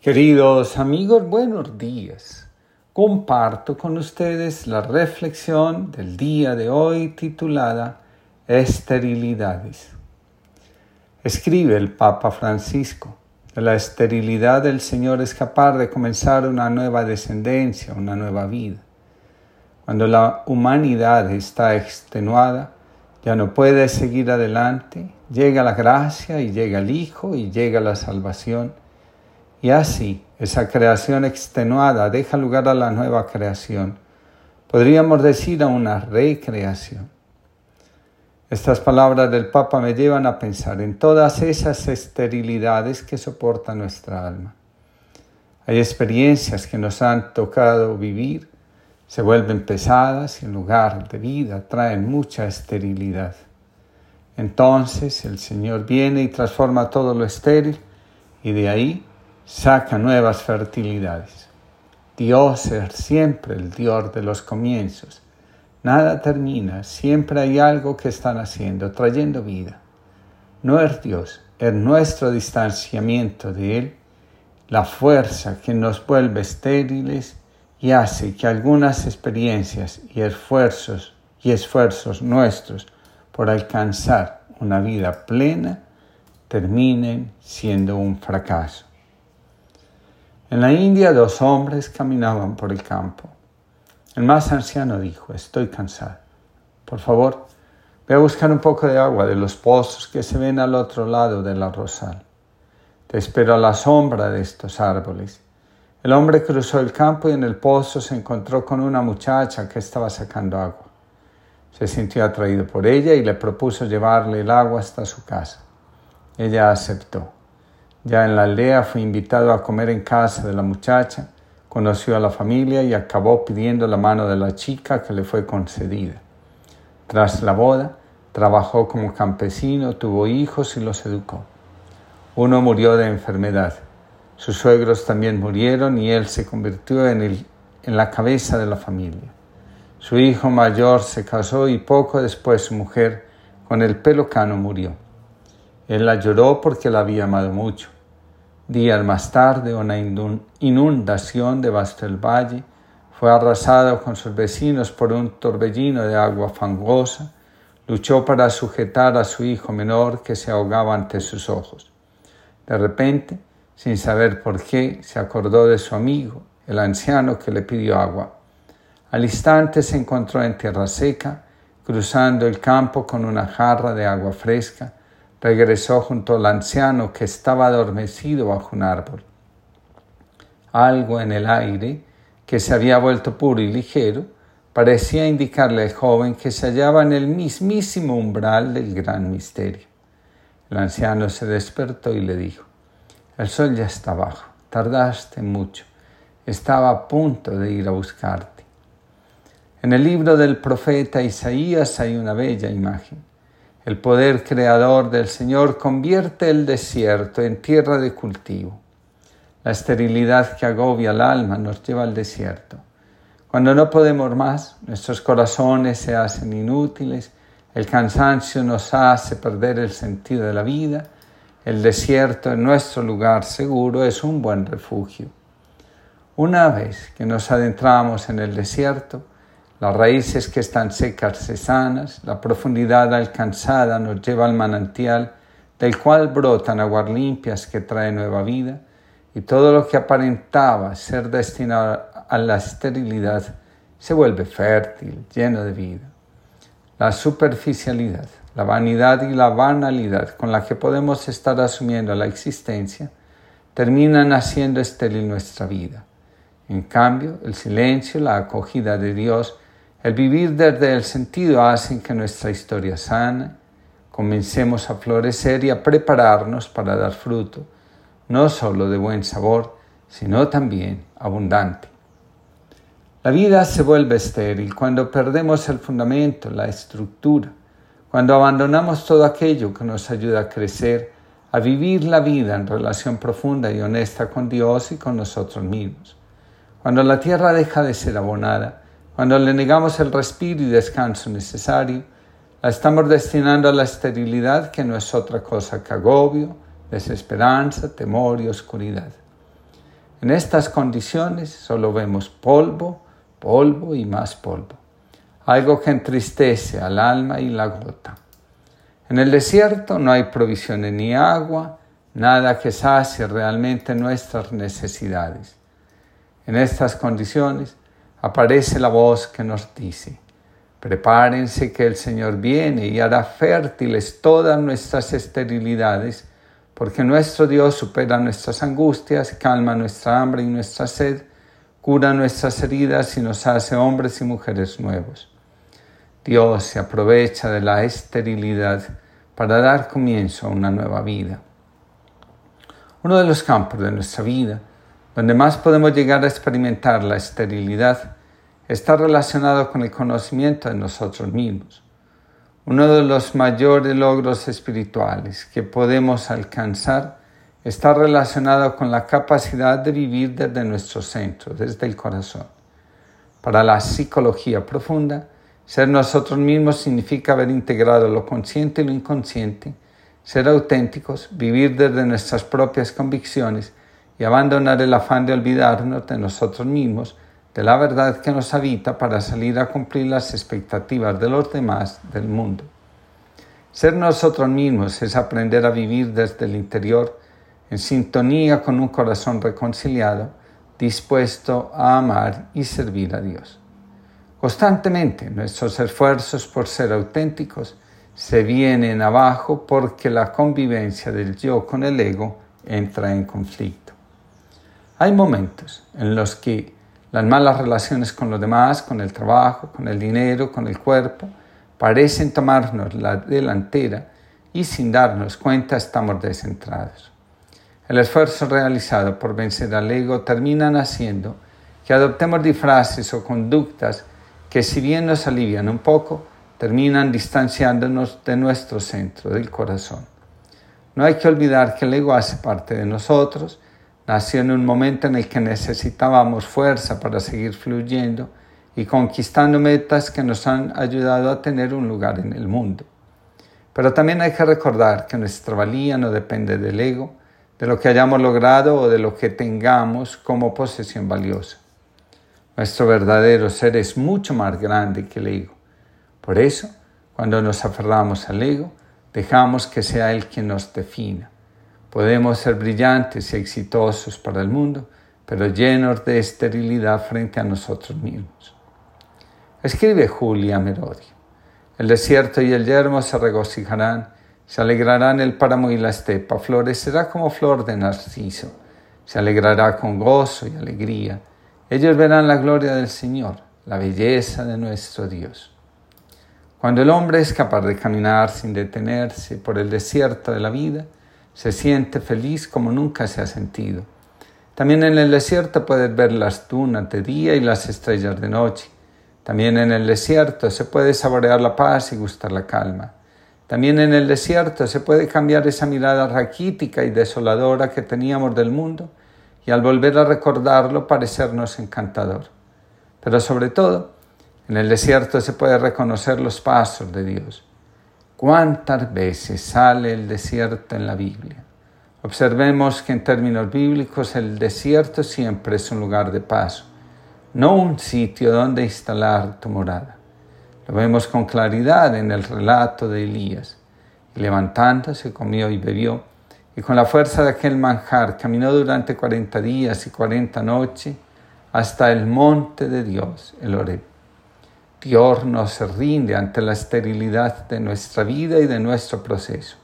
Queridos amigos, buenos días. Comparto con ustedes la reflexión del día de hoy titulada Esterilidades. Escribe el Papa Francisco, de la esterilidad del Señor escapar de comenzar una nueva descendencia, una nueva vida. Cuando la humanidad está extenuada, ya no puede seguir adelante, llega la gracia y llega el Hijo y llega la salvación y así, esa creación extenuada deja lugar a la nueva creación. Podríamos decir a una recreación. Estas palabras del Papa me llevan a pensar en todas esas esterilidades que soporta nuestra alma. Hay experiencias que nos han tocado vivir, se vuelven pesadas y en lugar de vida traen mucha esterilidad. Entonces el Señor viene y transforma todo lo estéril y de ahí saca nuevas fertilidades. Dios es siempre el Dios de los comienzos. Nada termina, siempre hay algo que están haciendo, trayendo vida. No es Dios, es nuestro distanciamiento de Él, la fuerza que nos vuelve estériles y hace que algunas experiencias y esfuerzos y esfuerzos nuestros por alcanzar una vida plena terminen siendo un fracaso. En la India dos hombres caminaban por el campo. El más anciano dijo, estoy cansado. Por favor, ve a buscar un poco de agua de los pozos que se ven al otro lado de la rosal. Te espero a la sombra de estos árboles. El hombre cruzó el campo y en el pozo se encontró con una muchacha que estaba sacando agua. Se sintió atraído por ella y le propuso llevarle el agua hasta su casa. Ella aceptó. Ya en la aldea fue invitado a comer en casa de la muchacha, conoció a la familia y acabó pidiendo la mano de la chica que le fue concedida. Tras la boda, trabajó como campesino, tuvo hijos y los educó. Uno murió de enfermedad. Sus suegros también murieron y él se convirtió en, el, en la cabeza de la familia. Su hijo mayor se casó y poco después su mujer, con el pelo cano, murió. Él la lloró porque la había amado mucho. Días más tarde, una inundación devastó el valle. Fue arrasado con sus vecinos por un torbellino de agua fangosa. Luchó para sujetar a su hijo menor que se ahogaba ante sus ojos. De repente, sin saber por qué, se acordó de su amigo, el anciano que le pidió agua. Al instante se encontró en tierra seca, cruzando el campo con una jarra de agua fresca regresó junto al anciano que estaba adormecido bajo un árbol. Algo en el aire, que se había vuelto puro y ligero, parecía indicarle al joven que se hallaba en el mismísimo umbral del gran misterio. El anciano se despertó y le dijo, el sol ya está bajo, tardaste mucho, estaba a punto de ir a buscarte. En el libro del profeta Isaías hay una bella imagen. El poder creador del Señor convierte el desierto en tierra de cultivo. La esterilidad que agobia el alma nos lleva al desierto. Cuando no podemos más, nuestros corazones se hacen inútiles, el cansancio nos hace perder el sentido de la vida, el desierto en nuestro lugar seguro es un buen refugio. Una vez que nos adentramos en el desierto, las raíces que están secas y sanas, la profundidad alcanzada nos lleva al manantial del cual brotan aguas limpias que traen nueva vida, y todo lo que aparentaba ser destinado a la esterilidad se vuelve fértil, lleno de vida. La superficialidad, la vanidad y la banalidad con la que podemos estar asumiendo la existencia terminan haciendo estéril nuestra vida. En cambio, el silencio, la acogida de Dios, el vivir desde el sentido hace que nuestra historia sana, comencemos a florecer y a prepararnos para dar fruto, no solo de buen sabor, sino también abundante. La vida se vuelve estéril cuando perdemos el fundamento, la estructura, cuando abandonamos todo aquello que nos ayuda a crecer, a vivir la vida en relación profunda y honesta con Dios y con nosotros mismos. Cuando la tierra deja de ser abonada, cuando le negamos el respiro y descanso necesario, la estamos destinando a la esterilidad que no es otra cosa que agobio, desesperanza, temor y oscuridad. En estas condiciones solo vemos polvo, polvo y más polvo, algo que entristece al alma y la gota. En el desierto no hay provisiones ni agua, nada que sacie realmente nuestras necesidades. En estas condiciones aparece la voz que nos dice, prepárense que el Señor viene y hará fértiles todas nuestras esterilidades porque nuestro Dios supera nuestras angustias, calma nuestra hambre y nuestra sed, cura nuestras heridas y nos hace hombres y mujeres nuevos. Dios se aprovecha de la esterilidad para dar comienzo a una nueva vida. Uno de los campos de nuestra vida donde más podemos llegar a experimentar la esterilidad está relacionado con el conocimiento de nosotros mismos. Uno de los mayores logros espirituales que podemos alcanzar está relacionado con la capacidad de vivir desde nuestro centro, desde el corazón. Para la psicología profunda, ser nosotros mismos significa haber integrado lo consciente y lo inconsciente, ser auténticos, vivir desde nuestras propias convicciones y abandonar el afán de olvidarnos de nosotros mismos de la verdad que nos habita para salir a cumplir las expectativas de los demás del mundo. Ser nosotros mismos es aprender a vivir desde el interior en sintonía con un corazón reconciliado, dispuesto a amar y servir a Dios. Constantemente nuestros esfuerzos por ser auténticos se vienen abajo porque la convivencia del yo con el ego entra en conflicto. Hay momentos en los que las malas relaciones con los demás, con el trabajo, con el dinero, con el cuerpo, parecen tomarnos la delantera y sin darnos cuenta estamos descentrados. El esfuerzo realizado por vencer al ego termina haciendo que adoptemos disfraces o conductas que si bien nos alivian un poco, terminan distanciándonos de nuestro centro, del corazón. No hay que olvidar que el ego hace parte de nosotros, Nació en un momento en el que necesitábamos fuerza para seguir fluyendo y conquistando metas que nos han ayudado a tener un lugar en el mundo. Pero también hay que recordar que nuestra valía no depende del ego, de lo que hayamos logrado o de lo que tengamos como posesión valiosa. Nuestro verdadero ser es mucho más grande que el ego. Por eso, cuando nos aferramos al ego, dejamos que sea Él quien nos defina. Podemos ser brillantes y exitosos para el mundo, pero llenos de esterilidad frente a nosotros mismos. Escribe Julia Merodi. El desierto y el yermo se regocijarán, se alegrarán el páramo y la estepa, florecerá como flor de narciso, se alegrará con gozo y alegría. Ellos verán la gloria del Señor, la belleza de nuestro Dios. Cuando el hombre es capaz de caminar sin detenerse por el desierto de la vida, se siente feliz como nunca se ha sentido. También en el desierto puedes ver las dunas de día y las estrellas de noche. También en el desierto se puede saborear la paz y gustar la calma. También en el desierto se puede cambiar esa mirada raquítica y desoladora que teníamos del mundo y al volver a recordarlo parecernos encantador. Pero sobre todo, en el desierto se puede reconocer los pasos de Dios ¿Cuántas veces sale el desierto en la Biblia? Observemos que en términos bíblicos el desierto siempre es un lugar de paso, no un sitio donde instalar tu morada. Lo vemos con claridad en el relato de Elías. Y levantándose, comió y bebió, y con la fuerza de aquel manjar caminó durante cuarenta días y cuarenta noches hasta el monte de Dios, el Oreb. Dios no se rinde ante la esterilidad de nuestra vida y de nuestro proceso.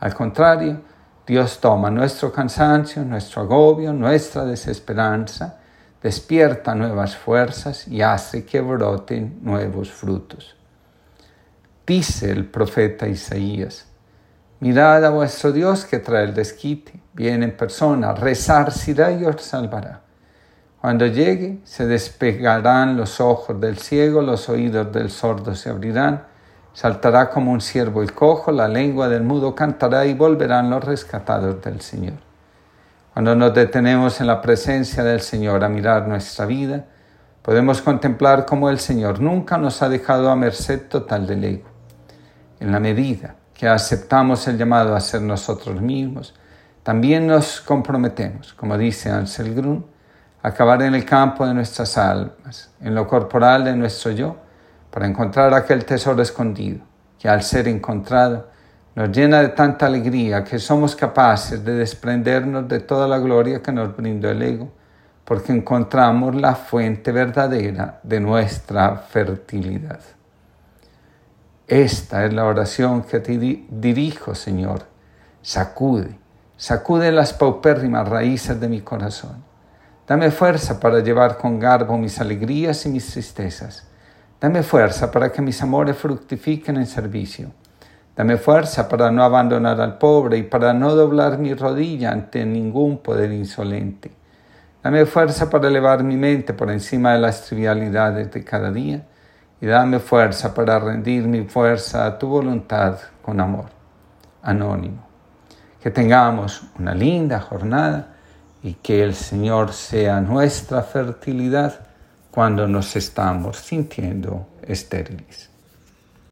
Al contrario, Dios toma nuestro cansancio, nuestro agobio, nuestra desesperanza, despierta nuevas fuerzas y hace que broten nuevos frutos. Dice el profeta Isaías, mirad a vuestro Dios que trae el desquite, viene en persona, resarcirá y os salvará. Cuando llegue, se despegarán los ojos del ciego, los oídos del sordo se abrirán, saltará como un ciervo el cojo, la lengua del mudo cantará y volverán los rescatados del Señor. Cuando nos detenemos en la presencia del Señor a mirar nuestra vida, podemos contemplar cómo el Señor nunca nos ha dejado a merced total del ego. En la medida que aceptamos el llamado a ser nosotros mismos, también nos comprometemos, como dice Ansel Grun, acabar en el campo de nuestras almas, en lo corporal de nuestro yo, para encontrar aquel tesoro escondido, que al ser encontrado nos llena de tanta alegría que somos capaces de desprendernos de toda la gloria que nos brindó el ego, porque encontramos la fuente verdadera de nuestra fertilidad. Esta es la oración que te dirijo, Señor. Sacude, sacude las paupérrimas raíces de mi corazón. Dame fuerza para llevar con garbo mis alegrías y mis tristezas. Dame fuerza para que mis amores fructifiquen en servicio Dame fuerza para no abandonar al pobre y para no doblar mi rodilla ante ningún poder insolente. Dame fuerza para elevar mi mente por encima de las trivialidades de cada día y dame fuerza para rendir mi fuerza a tu voluntad con amor. Anónimo. Que tengamos una linda jornada y que el Señor sea nuestra fertilidad cuando nos estamos sintiendo estériles.